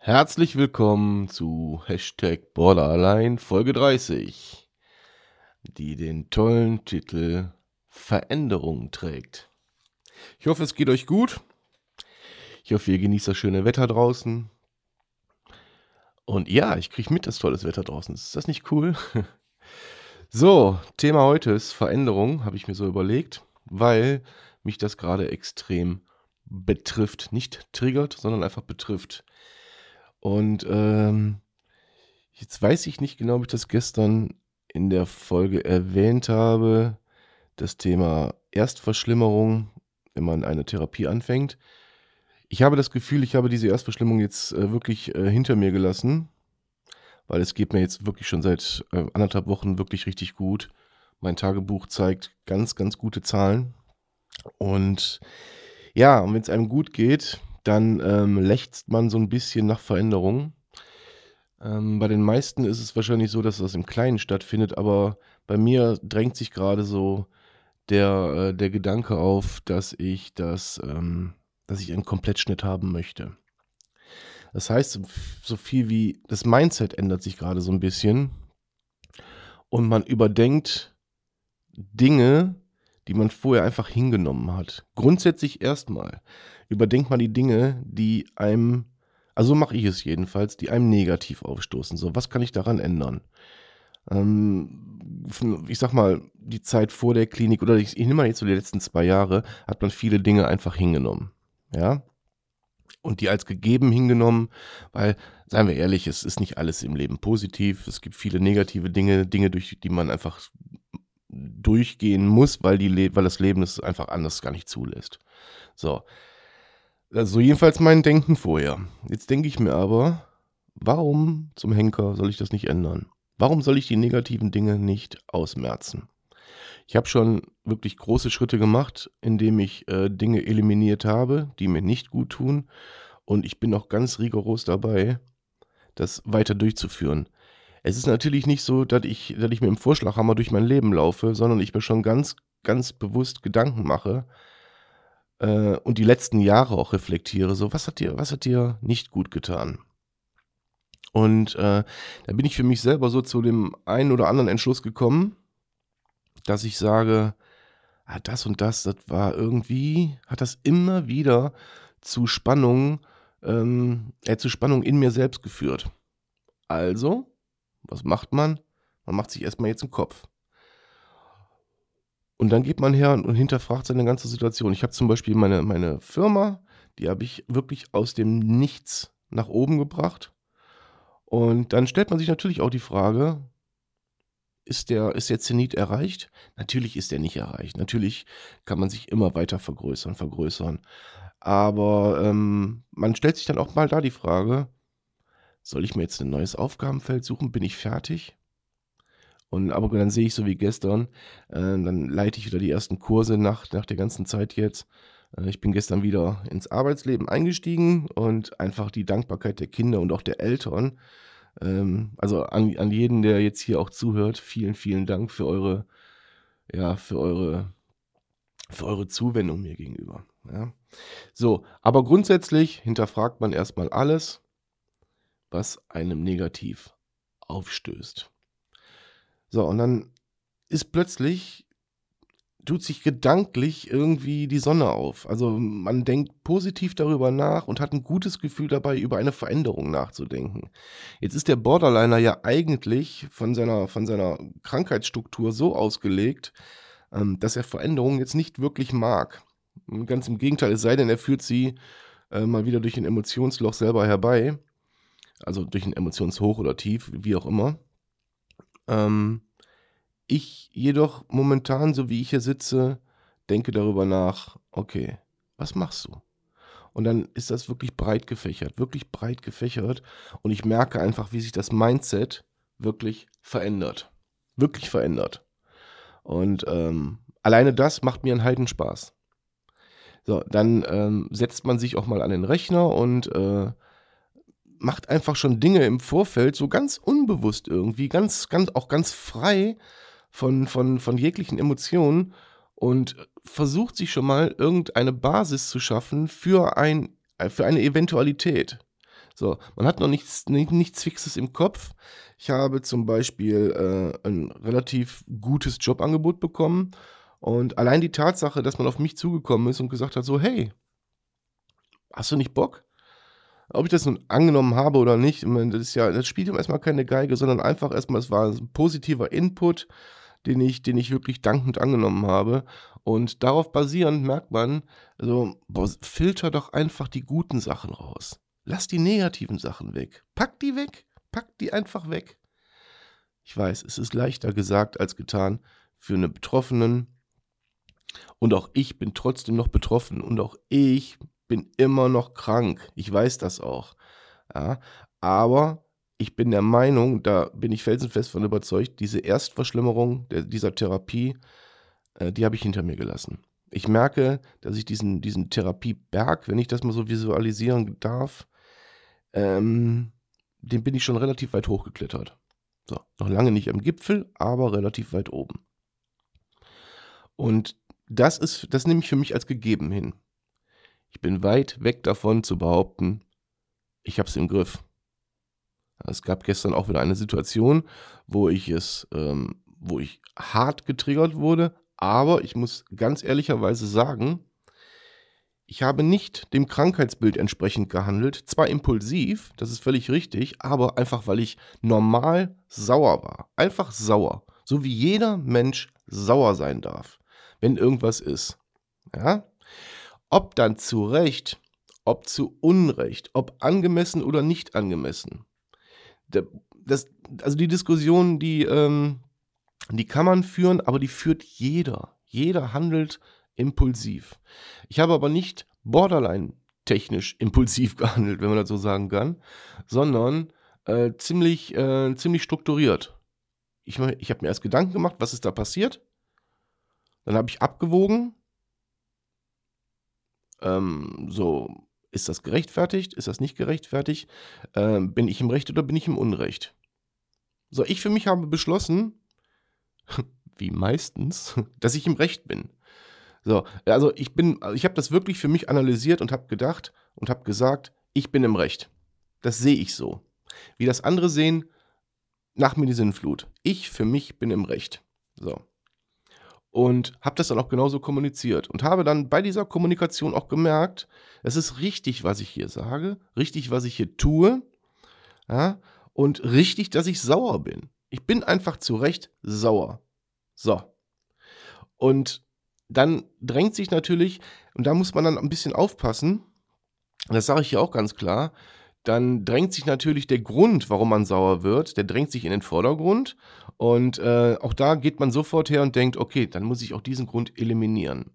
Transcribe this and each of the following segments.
Herzlich willkommen zu Hashtag Border allein Folge 30, die den tollen Titel Veränderung trägt. Ich hoffe, es geht euch gut. Ich hoffe, ihr genießt das schöne Wetter draußen. Und ja, ich kriege mit das tolles Wetter draußen. Ist das nicht cool? So, Thema heute ist Veränderung, habe ich mir so überlegt, weil mich das gerade extrem betrifft. Nicht triggert, sondern einfach betrifft. Und ähm, jetzt weiß ich nicht genau, ob ich das gestern in der Folge erwähnt habe. Das Thema Erstverschlimmerung, wenn man eine Therapie anfängt. Ich habe das Gefühl, ich habe diese Erstverschlimmung jetzt äh, wirklich äh, hinter mir gelassen, weil es geht mir jetzt wirklich schon seit äh, anderthalb Wochen wirklich richtig gut. Mein Tagebuch zeigt ganz, ganz gute Zahlen. Und ja, und wenn es einem gut geht, dann ähm, lechzt man so ein bisschen nach Veränderung. Ähm, bei den meisten ist es wahrscheinlich so, dass das im Kleinen stattfindet, aber bei mir drängt sich gerade so der, äh, der Gedanke auf, dass ich das ähm, dass ich einen Komplettschnitt haben möchte. Das heißt, so viel wie das Mindset ändert sich gerade so ein bisschen und man überdenkt Dinge, die man vorher einfach hingenommen hat. Grundsätzlich erstmal überdenkt man die Dinge, die einem, also mache ich es jedenfalls, die einem negativ aufstoßen. So, was kann ich daran ändern? Ähm, ich sag mal, die Zeit vor der Klinik oder ich, ich nehme mal jetzt so die letzten zwei Jahre, hat man viele Dinge einfach hingenommen ja, und die als gegeben hingenommen, weil, seien wir ehrlich, es ist nicht alles im Leben positiv. Es gibt viele negative Dinge, Dinge, durch die man einfach durchgehen muss, weil, die, weil das Leben es einfach anders gar nicht zulässt. So. Also jedenfalls mein Denken vorher. Jetzt denke ich mir aber, warum zum Henker soll ich das nicht ändern? Warum soll ich die negativen Dinge nicht ausmerzen? Ich habe schon wirklich große Schritte gemacht, indem ich äh, Dinge eliminiert habe, die mir nicht gut tun. Und ich bin auch ganz rigoros dabei, das weiter durchzuführen. Es ist natürlich nicht so, dass ich, dass ich mit dem Vorschlaghammer durch mein Leben laufe, sondern ich mir schon ganz, ganz bewusst Gedanken mache äh, und die letzten Jahre auch reflektiere. So, was hat dir, was hat dir nicht gut getan? Und äh, da bin ich für mich selber so zu dem einen oder anderen Entschluss gekommen, dass ich sage, ah, das und das, das war irgendwie, hat das immer wieder zu Spannungen, ähm, äh, zu Spannungen in mir selbst geführt. Also, was macht man? Man macht sich erstmal jetzt einen Kopf. Und dann geht man her und, und hinterfragt seine ganze Situation. Ich habe zum Beispiel meine, meine Firma, die habe ich wirklich aus dem Nichts nach oben gebracht. Und dann stellt man sich natürlich auch die Frage, ist der, ist der Zenit erreicht? Natürlich ist er nicht erreicht. Natürlich kann man sich immer weiter vergrößern, vergrößern. Aber ähm, man stellt sich dann auch mal da die Frage, soll ich mir jetzt ein neues Aufgabenfeld suchen? Bin ich fertig? Und aber dann sehe ich so wie gestern, äh, dann leite ich wieder die ersten Kurse nach, nach der ganzen Zeit jetzt. Äh, ich bin gestern wieder ins Arbeitsleben eingestiegen und einfach die Dankbarkeit der Kinder und auch der Eltern ähm, also an, an jeden, der jetzt hier auch zuhört, vielen, vielen Dank für eure, ja, für eure, für eure Zuwendung mir gegenüber. Ja. So, aber grundsätzlich hinterfragt man erstmal alles, was einem negativ aufstößt. So, und dann ist plötzlich tut sich gedanklich irgendwie die Sonne auf. Also man denkt positiv darüber nach und hat ein gutes Gefühl dabei, über eine Veränderung nachzudenken. Jetzt ist der Borderliner ja eigentlich von seiner, von seiner Krankheitsstruktur so ausgelegt, ähm, dass er Veränderungen jetzt nicht wirklich mag. Ganz im Gegenteil, es sei denn, er führt sie äh, mal wieder durch ein Emotionsloch selber herbei. Also durch ein Emotionshoch oder Tief, wie auch immer. Ähm, ich jedoch momentan, so wie ich hier sitze, denke darüber nach, okay, was machst du? Und dann ist das wirklich breit gefächert, wirklich breit gefächert. Und ich merke einfach, wie sich das Mindset wirklich verändert. Wirklich verändert. Und ähm, alleine das macht mir einen Heidenspaß. So, dann ähm, setzt man sich auch mal an den Rechner und äh, macht einfach schon Dinge im Vorfeld so ganz unbewusst irgendwie, ganz, ganz, auch ganz frei von, von, von jeglichen Emotionen und versucht sich schon mal irgendeine Basis zu schaffen für, ein, für eine Eventualität. So, man hat noch nichts, nichts Fixes im Kopf. Ich habe zum Beispiel äh, ein relativ gutes Jobangebot bekommen und allein die Tatsache, dass man auf mich zugekommen ist und gesagt hat, so, hey, hast du nicht Bock? Ob ich das nun angenommen habe oder nicht, das, ist ja, das spielt erstmal keine Geige, sondern einfach erstmal, es war ein positiver Input, den ich, den ich wirklich dankend angenommen habe. Und darauf basierend merkt man, also, boah, filter doch einfach die guten Sachen raus. Lass die negativen Sachen weg. Pack die weg. Pack die einfach weg. Ich weiß, es ist leichter gesagt als getan für eine Betroffenen. Und auch ich bin trotzdem noch betroffen. Und auch ich bin immer noch krank. Ich weiß das auch. Ja, aber ich bin der Meinung, da bin ich felsenfest von überzeugt, diese Erstverschlimmerung der, dieser Therapie, äh, die habe ich hinter mir gelassen. Ich merke, dass ich diesen, diesen Therapieberg, wenn ich das mal so visualisieren darf, ähm, den bin ich schon relativ weit hochgeklettert. So, noch lange nicht am Gipfel, aber relativ weit oben. Und das ist, das nehme ich für mich als gegeben hin. Ich bin weit weg davon zu behaupten, ich habe es im Griff. Es gab gestern auch wieder eine Situation, wo ich es, ähm, wo ich hart getriggert wurde, aber ich muss ganz ehrlicherweise sagen, ich habe nicht dem Krankheitsbild entsprechend gehandelt. Zwar impulsiv, das ist völlig richtig, aber einfach weil ich normal sauer war. Einfach sauer. So wie jeder Mensch sauer sein darf, wenn irgendwas ist. Ja? Ob dann zu Recht, ob zu Unrecht, ob angemessen oder nicht angemessen. Das, also die Diskussion, die, ähm, die kann man führen, aber die führt jeder. Jeder handelt impulsiv. Ich habe aber nicht borderline technisch impulsiv gehandelt, wenn man das so sagen kann, sondern äh, ziemlich, äh, ziemlich strukturiert. Ich, ich habe mir erst Gedanken gemacht, was ist da passiert. Dann habe ich abgewogen, ähm, so, ist das gerechtfertigt? Ist das nicht gerechtfertigt? Ähm, bin ich im Recht oder bin ich im Unrecht? So, ich für mich habe beschlossen, wie meistens, dass ich im Recht bin. So, also ich bin, ich habe das wirklich für mich analysiert und habe gedacht und habe gesagt, ich bin im Recht. Das sehe ich so. Wie das andere sehen, nach mir die Sinnflut. Ich für mich bin im Recht. So und habe das dann auch genauso kommuniziert und habe dann bei dieser Kommunikation auch gemerkt, es ist richtig, was ich hier sage, richtig, was ich hier tue, ja, und richtig, dass ich sauer bin. Ich bin einfach zu Recht sauer. So. Und dann drängt sich natürlich, und da muss man dann ein bisschen aufpassen, das sage ich hier auch ganz klar, dann drängt sich natürlich der Grund, warum man sauer wird, der drängt sich in den Vordergrund. Und äh, auch da geht man sofort her und denkt, okay, dann muss ich auch diesen Grund eliminieren.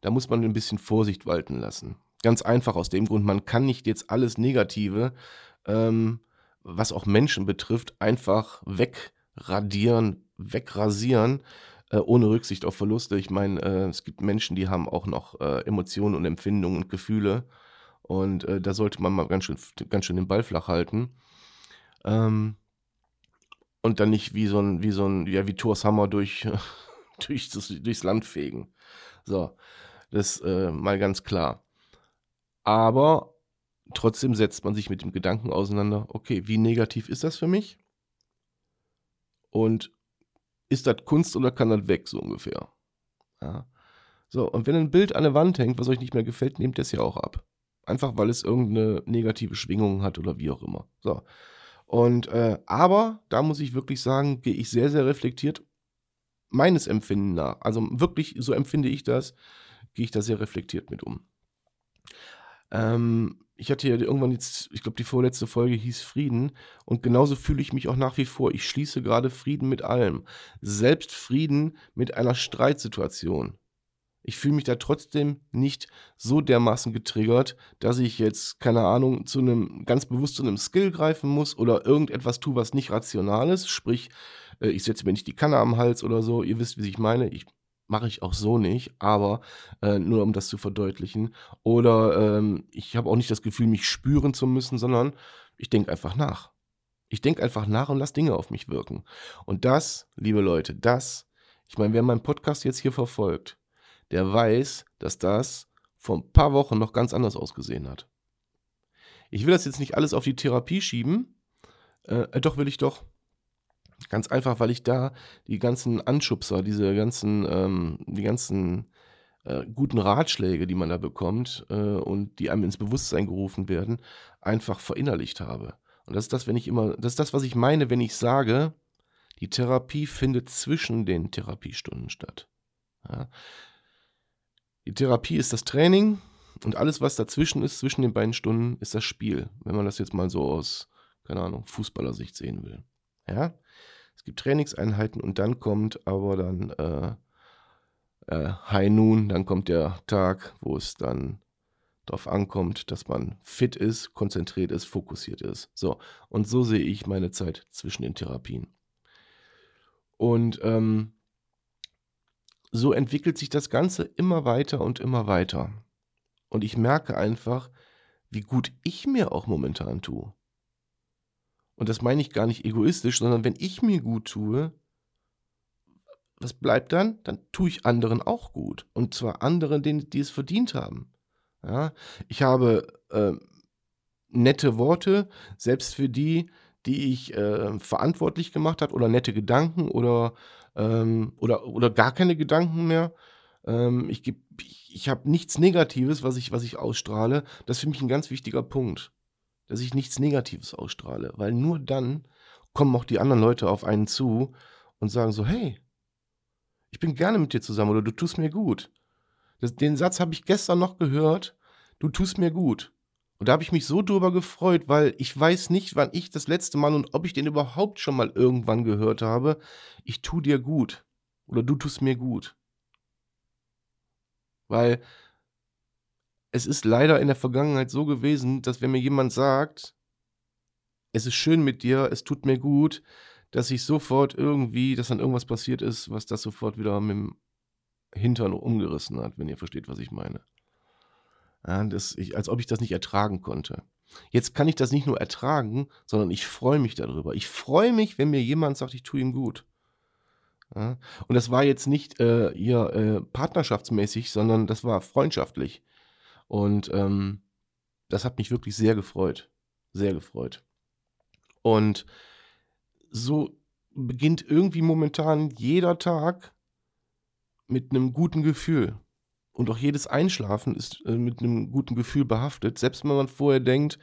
Da muss man ein bisschen Vorsicht walten lassen. Ganz einfach aus dem Grund, man kann nicht jetzt alles Negative, ähm, was auch Menschen betrifft, einfach wegradieren, wegrasieren, äh, ohne Rücksicht auf Verluste. Ich meine, äh, es gibt Menschen, die haben auch noch äh, Emotionen und Empfindungen und Gefühle. Und äh, da sollte man mal ganz schön, ganz schön den Ball flach halten. Ähm, und dann nicht wie so ein, wie so ein, ja, wie Thors Hammer durch, durch das, durchs Land fegen. So, das äh, mal ganz klar. Aber trotzdem setzt man sich mit dem Gedanken auseinander, okay, wie negativ ist das für mich? Und ist das Kunst oder kann das weg, so ungefähr? Ja. So, und wenn ein Bild an der Wand hängt, was euch nicht mehr gefällt, nehmt es ja auch ab. Einfach weil es irgendeine negative Schwingung hat oder wie auch immer. So. Und äh, aber da muss ich wirklich sagen, gehe ich sehr, sehr reflektiert meines Empfinden nach. Also wirklich, so empfinde ich das, gehe ich da sehr reflektiert mit um. Ähm, ich hatte ja irgendwann jetzt, ich glaube, die vorletzte Folge hieß Frieden und genauso fühle ich mich auch nach wie vor. Ich schließe gerade Frieden mit allem. Selbst Frieden mit einer Streitsituation. Ich fühle mich da trotzdem nicht so dermaßen getriggert, dass ich jetzt, keine Ahnung, zu einem, ganz bewusst zu einem Skill greifen muss oder irgendetwas tue, was nicht rational ist. Sprich, äh, ich setze mir nicht die Kanne am Hals oder so. Ihr wisst, wie ich meine. Ich mache ich auch so nicht, aber äh, nur um das zu verdeutlichen. Oder ähm, ich habe auch nicht das Gefühl, mich spüren zu müssen, sondern ich denke einfach nach. Ich denke einfach nach und lasse Dinge auf mich wirken. Und das, liebe Leute, das, ich meine, wer meinen Podcast jetzt hier verfolgt, der weiß, dass das vor ein paar Wochen noch ganz anders ausgesehen hat. Ich will das jetzt nicht alles auf die Therapie schieben. Äh, äh, doch will ich doch. Ganz einfach, weil ich da die ganzen Anschubser, diese ganzen, ähm, die ganzen äh, guten Ratschläge, die man da bekommt äh, und die einem ins Bewusstsein gerufen werden, einfach verinnerlicht habe. Und das ist das, wenn ich immer, das ist das, was ich meine, wenn ich sage, die Therapie findet zwischen den Therapiestunden statt. Ja. Die Therapie ist das Training und alles, was dazwischen ist, zwischen den beiden Stunden, ist das Spiel. Wenn man das jetzt mal so aus, keine Ahnung, Fußballersicht sehen will. Ja, es gibt Trainingseinheiten und dann kommt aber dann äh, äh, High Noon, dann kommt der Tag, wo es dann darauf ankommt, dass man fit ist, konzentriert ist, fokussiert ist. So, und so sehe ich meine Zeit zwischen den Therapien. Und ähm, so entwickelt sich das Ganze immer weiter und immer weiter. Und ich merke einfach, wie gut ich mir auch momentan tue. Und das meine ich gar nicht egoistisch, sondern wenn ich mir gut tue, was bleibt dann? Dann tue ich anderen auch gut. Und zwar anderen, denen, die es verdient haben. Ja, ich habe äh, nette Worte, selbst für die, die ich äh, verantwortlich gemacht habe, oder nette Gedanken oder ähm, oder, oder gar keine Gedanken mehr. Ähm, ich ich, ich habe nichts Negatives, was ich, was ich ausstrahle. Das ist für mich ein ganz wichtiger Punkt, dass ich nichts Negatives ausstrahle, weil nur dann kommen auch die anderen Leute auf einen zu und sagen so, hey, ich bin gerne mit dir zusammen oder du tust mir gut. Das, den Satz habe ich gestern noch gehört, du tust mir gut. Und da habe ich mich so drüber gefreut, weil ich weiß nicht, wann ich das letzte Mal und ob ich den überhaupt schon mal irgendwann gehört habe. Ich tu dir gut. Oder du tust mir gut. Weil es ist leider in der Vergangenheit so gewesen, dass wenn mir jemand sagt, es ist schön mit dir, es tut mir gut, dass ich sofort irgendwie, dass dann irgendwas passiert ist, was das sofort wieder mit dem Hintern umgerissen hat, wenn ihr versteht, was ich meine. Ja, das, ich, als ob ich das nicht ertragen konnte. Jetzt kann ich das nicht nur ertragen, sondern ich freue mich darüber. Ich freue mich, wenn mir jemand sagt, ich tue ihm gut. Ja, und das war jetzt nicht äh, hier äh, partnerschaftsmäßig, sondern das war freundschaftlich. Und ähm, das hat mich wirklich sehr gefreut. Sehr gefreut. Und so beginnt irgendwie momentan jeder Tag mit einem guten Gefühl. Und auch jedes Einschlafen ist äh, mit einem guten Gefühl behaftet. Selbst wenn man vorher denkt,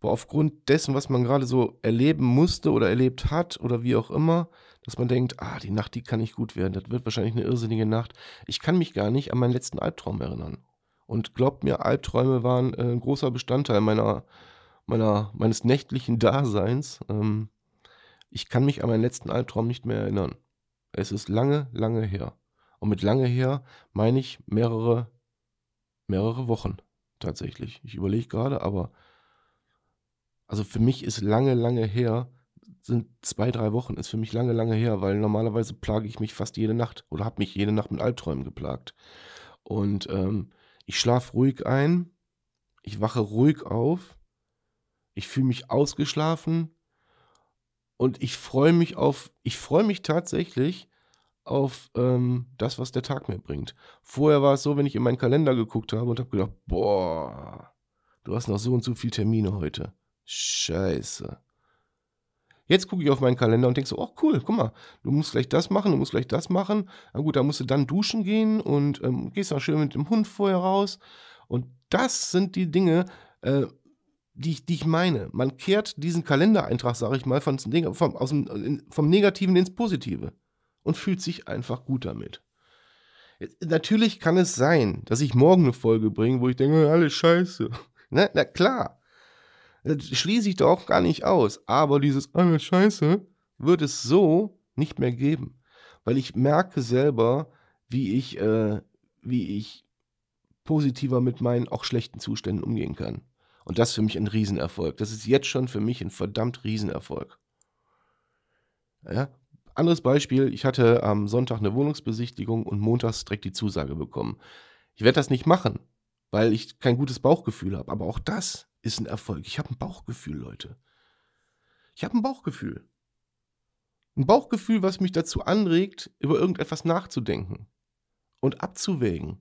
boah, aufgrund dessen, was man gerade so erleben musste oder erlebt hat oder wie auch immer, dass man denkt, ah, die Nacht, die kann nicht gut werden. Das wird wahrscheinlich eine irrsinnige Nacht. Ich kann mich gar nicht an meinen letzten Albtraum erinnern. Und glaubt mir, Albträume waren äh, ein großer Bestandteil meiner, meiner, meines nächtlichen Daseins. Ähm, ich kann mich an meinen letzten Albtraum nicht mehr erinnern. Es ist lange, lange her. Und mit lange her meine ich mehrere, mehrere Wochen tatsächlich. Ich überlege gerade, aber also für mich ist lange, lange her, sind zwei, drei Wochen, ist für mich lange, lange her, weil normalerweise plage ich mich fast jede Nacht oder habe mich jede Nacht mit Albträumen geplagt. Und ähm, ich schlafe ruhig ein, ich wache ruhig auf, ich fühle mich ausgeschlafen und ich freue mich auf, ich freue mich tatsächlich auf ähm, das, was der Tag mir bringt. Vorher war es so, wenn ich in meinen Kalender geguckt habe und habe gedacht, boah, du hast noch so und so viele Termine heute. Scheiße. Jetzt gucke ich auf meinen Kalender und denke so, oh cool, guck mal, du musst gleich das machen, du musst gleich das machen. Na gut, da musst du dann duschen gehen und ähm, gehst auch schön mit dem Hund vorher raus. Und das sind die Dinge, äh, die, ich, die ich meine. Man kehrt diesen Kalendereintrag, sage ich mal, vom, aus dem, vom Negativen ins Positive und fühlt sich einfach gut damit. Natürlich kann es sein, dass ich morgen eine Folge bringe, wo ich denke, alles scheiße. Na, na klar. Das schließe ich doch gar nicht aus. Aber dieses alles scheiße wird es so nicht mehr geben. Weil ich merke selber, wie ich, äh, wie ich positiver mit meinen auch schlechten Zuständen umgehen kann. Und das ist für mich ein Riesenerfolg. Das ist jetzt schon für mich ein verdammt Riesenerfolg. Ja? Anderes Beispiel, ich hatte am Sonntag eine Wohnungsbesichtigung und montags direkt die Zusage bekommen. Ich werde das nicht machen, weil ich kein gutes Bauchgefühl habe. Aber auch das ist ein Erfolg. Ich habe ein Bauchgefühl, Leute. Ich habe ein Bauchgefühl. Ein Bauchgefühl, was mich dazu anregt, über irgendetwas nachzudenken und abzuwägen.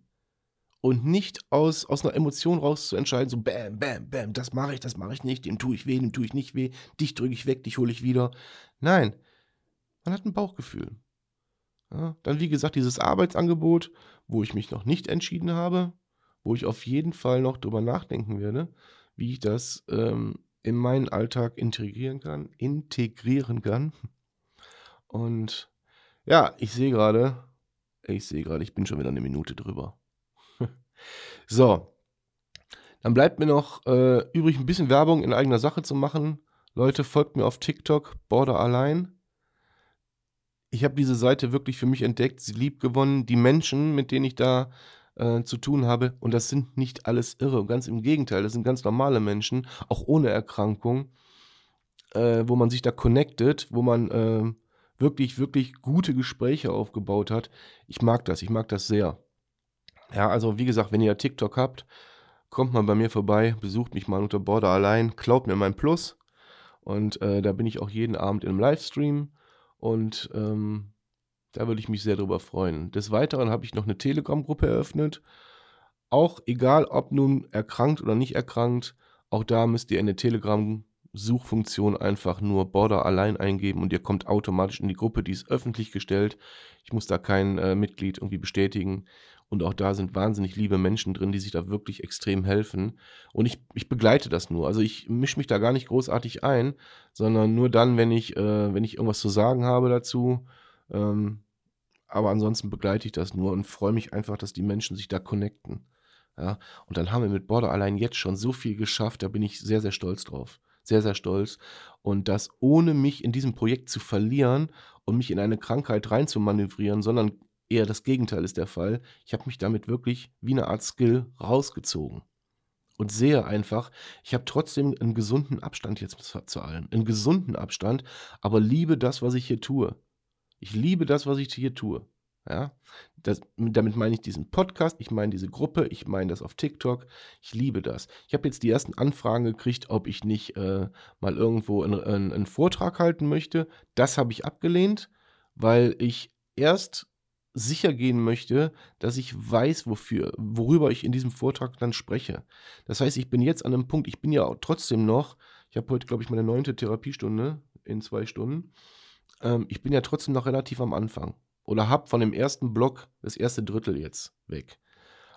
Und nicht aus, aus einer Emotion raus zu entscheiden, so bam, bam, bam, das mache ich, das mache ich nicht, dem tue ich weh, dem tue ich nicht weh, dich drücke ich weg, dich hole ich wieder. Nein, man hat ein Bauchgefühl. Ja, dann, wie gesagt, dieses Arbeitsangebot, wo ich mich noch nicht entschieden habe, wo ich auf jeden Fall noch drüber nachdenken werde, wie ich das ähm, in meinen Alltag integrieren kann, integrieren kann. Und ja, ich sehe gerade, ich sehe gerade, ich bin schon wieder eine Minute drüber. so, dann bleibt mir noch äh, übrig, ein bisschen Werbung in eigener Sache zu machen. Leute, folgt mir auf TikTok, Border Allein ich habe diese Seite wirklich für mich entdeckt, sie lieb gewonnen. Die Menschen, mit denen ich da äh, zu tun habe, und das sind nicht alles irre, ganz im Gegenteil, das sind ganz normale Menschen, auch ohne Erkrankung, äh, wo man sich da connectet, wo man äh, wirklich, wirklich gute Gespräche aufgebaut hat. Ich mag das, ich mag das sehr. Ja, also wie gesagt, wenn ihr TikTok habt, kommt mal bei mir vorbei, besucht mich mal unter Border allein, klaut mir mein Plus. Und äh, da bin ich auch jeden Abend einem Livestream und ähm, da würde ich mich sehr drüber freuen. Des Weiteren habe ich noch eine Telegram-Gruppe eröffnet. Auch egal, ob nun erkrankt oder nicht erkrankt, auch da müsst ihr in der Telegram-Suchfunktion einfach nur Border allein eingeben und ihr kommt automatisch in die Gruppe. Die ist öffentlich gestellt. Ich muss da kein äh, Mitglied irgendwie bestätigen. Und auch da sind wahnsinnig liebe Menschen drin, die sich da wirklich extrem helfen. Und ich, ich begleite das nur. Also ich mische mich da gar nicht großartig ein, sondern nur dann, wenn ich, äh, wenn ich irgendwas zu sagen habe dazu. Ähm, aber ansonsten begleite ich das nur und freue mich einfach, dass die Menschen sich da connecten. Ja, und dann haben wir mit Border allein jetzt schon so viel geschafft, da bin ich sehr, sehr stolz drauf. Sehr, sehr stolz. Und das ohne mich in diesem Projekt zu verlieren und mich in eine Krankheit reinzumanövrieren, sondern Eher das Gegenteil ist der Fall. Ich habe mich damit wirklich wie eine Art Skill rausgezogen. Und sehe einfach, ich habe trotzdem einen gesunden Abstand jetzt zu allem. Einen gesunden Abstand, aber liebe das, was ich hier tue. Ich liebe das, was ich hier tue. Ja, das, damit meine ich diesen Podcast, ich meine diese Gruppe, ich meine das auf TikTok. Ich liebe das. Ich habe jetzt die ersten Anfragen gekriegt, ob ich nicht äh, mal irgendwo einen, einen, einen Vortrag halten möchte. Das habe ich abgelehnt, weil ich erst sicher gehen möchte, dass ich weiß, wofür, worüber ich in diesem Vortrag dann spreche. Das heißt, ich bin jetzt an einem Punkt, ich bin ja trotzdem noch, ich habe heute, glaube ich, meine neunte Therapiestunde in zwei Stunden. Ähm, ich bin ja trotzdem noch relativ am Anfang. Oder habe von dem ersten Block das erste Drittel jetzt weg.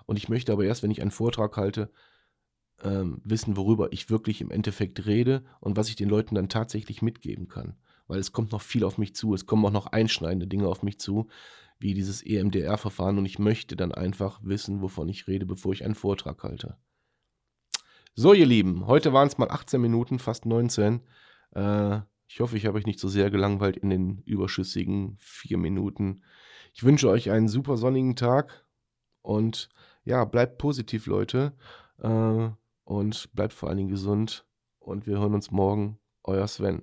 Und ich möchte aber erst, wenn ich einen Vortrag halte, ähm, wissen, worüber ich wirklich im Endeffekt rede und was ich den Leuten dann tatsächlich mitgeben kann. Weil es kommt noch viel auf mich zu. Es kommen auch noch einschneidende Dinge auf mich zu, wie dieses EMDR-Verfahren und ich möchte dann einfach wissen, wovon ich rede, bevor ich einen Vortrag halte. So, ihr Lieben, heute waren es mal 18 Minuten, fast 19. Äh, ich hoffe, ich habe euch nicht so sehr gelangweilt in den überschüssigen vier Minuten. Ich wünsche euch einen super sonnigen Tag und ja, bleibt positiv, Leute. Äh, und bleibt vor allen Dingen gesund. Und wir hören uns morgen. Euer Sven.